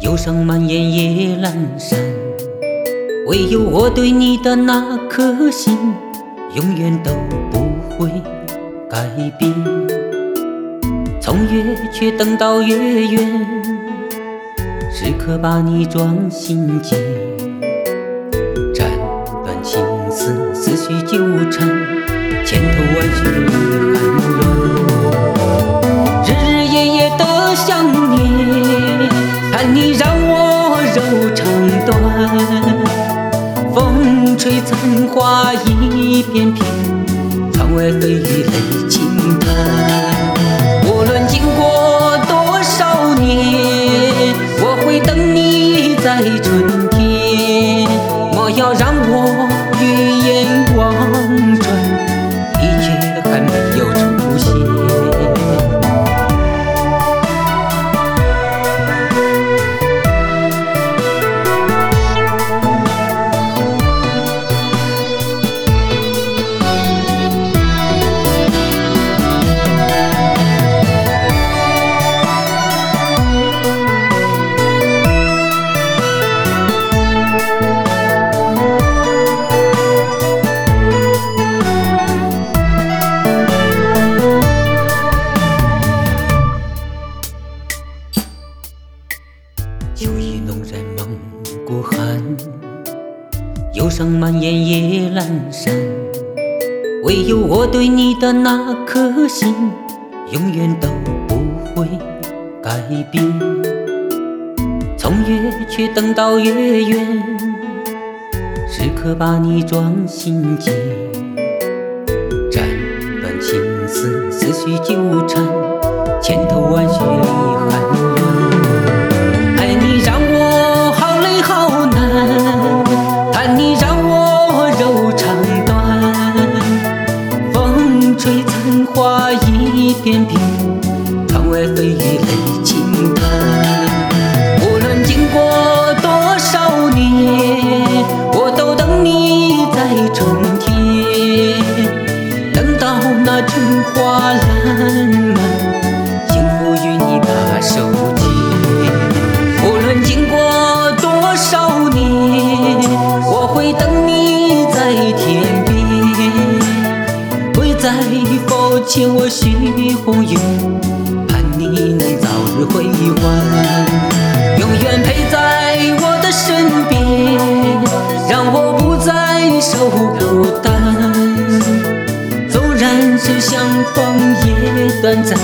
忧伤蔓延夜阑珊，唯有我对你的那颗心，永远都不会改变。从月缺等到月圆，时刻把你装心间。风吹残花一片片，窗外飞雨泪轻弹。无论经过多少年，我会等你在春天。莫要让我意浓染蒙古寒，忧伤蔓延夜阑珊。唯有我对你的那颗心，永远都不会改变。从月缺等到月圆，时刻把你装心间。斩断情丝，思绪纠缠，天边，窗外飞雨泪轻弹。无论经过多少年，我都等你在春天。等到那春花烂漫，幸福与你把手牵。无论经过多少年，我会等你在天边，会在否欠我许风雨，盼你能早日回还，永远陪在我的身边，让我不再受孤单。纵然是相逢也短暂，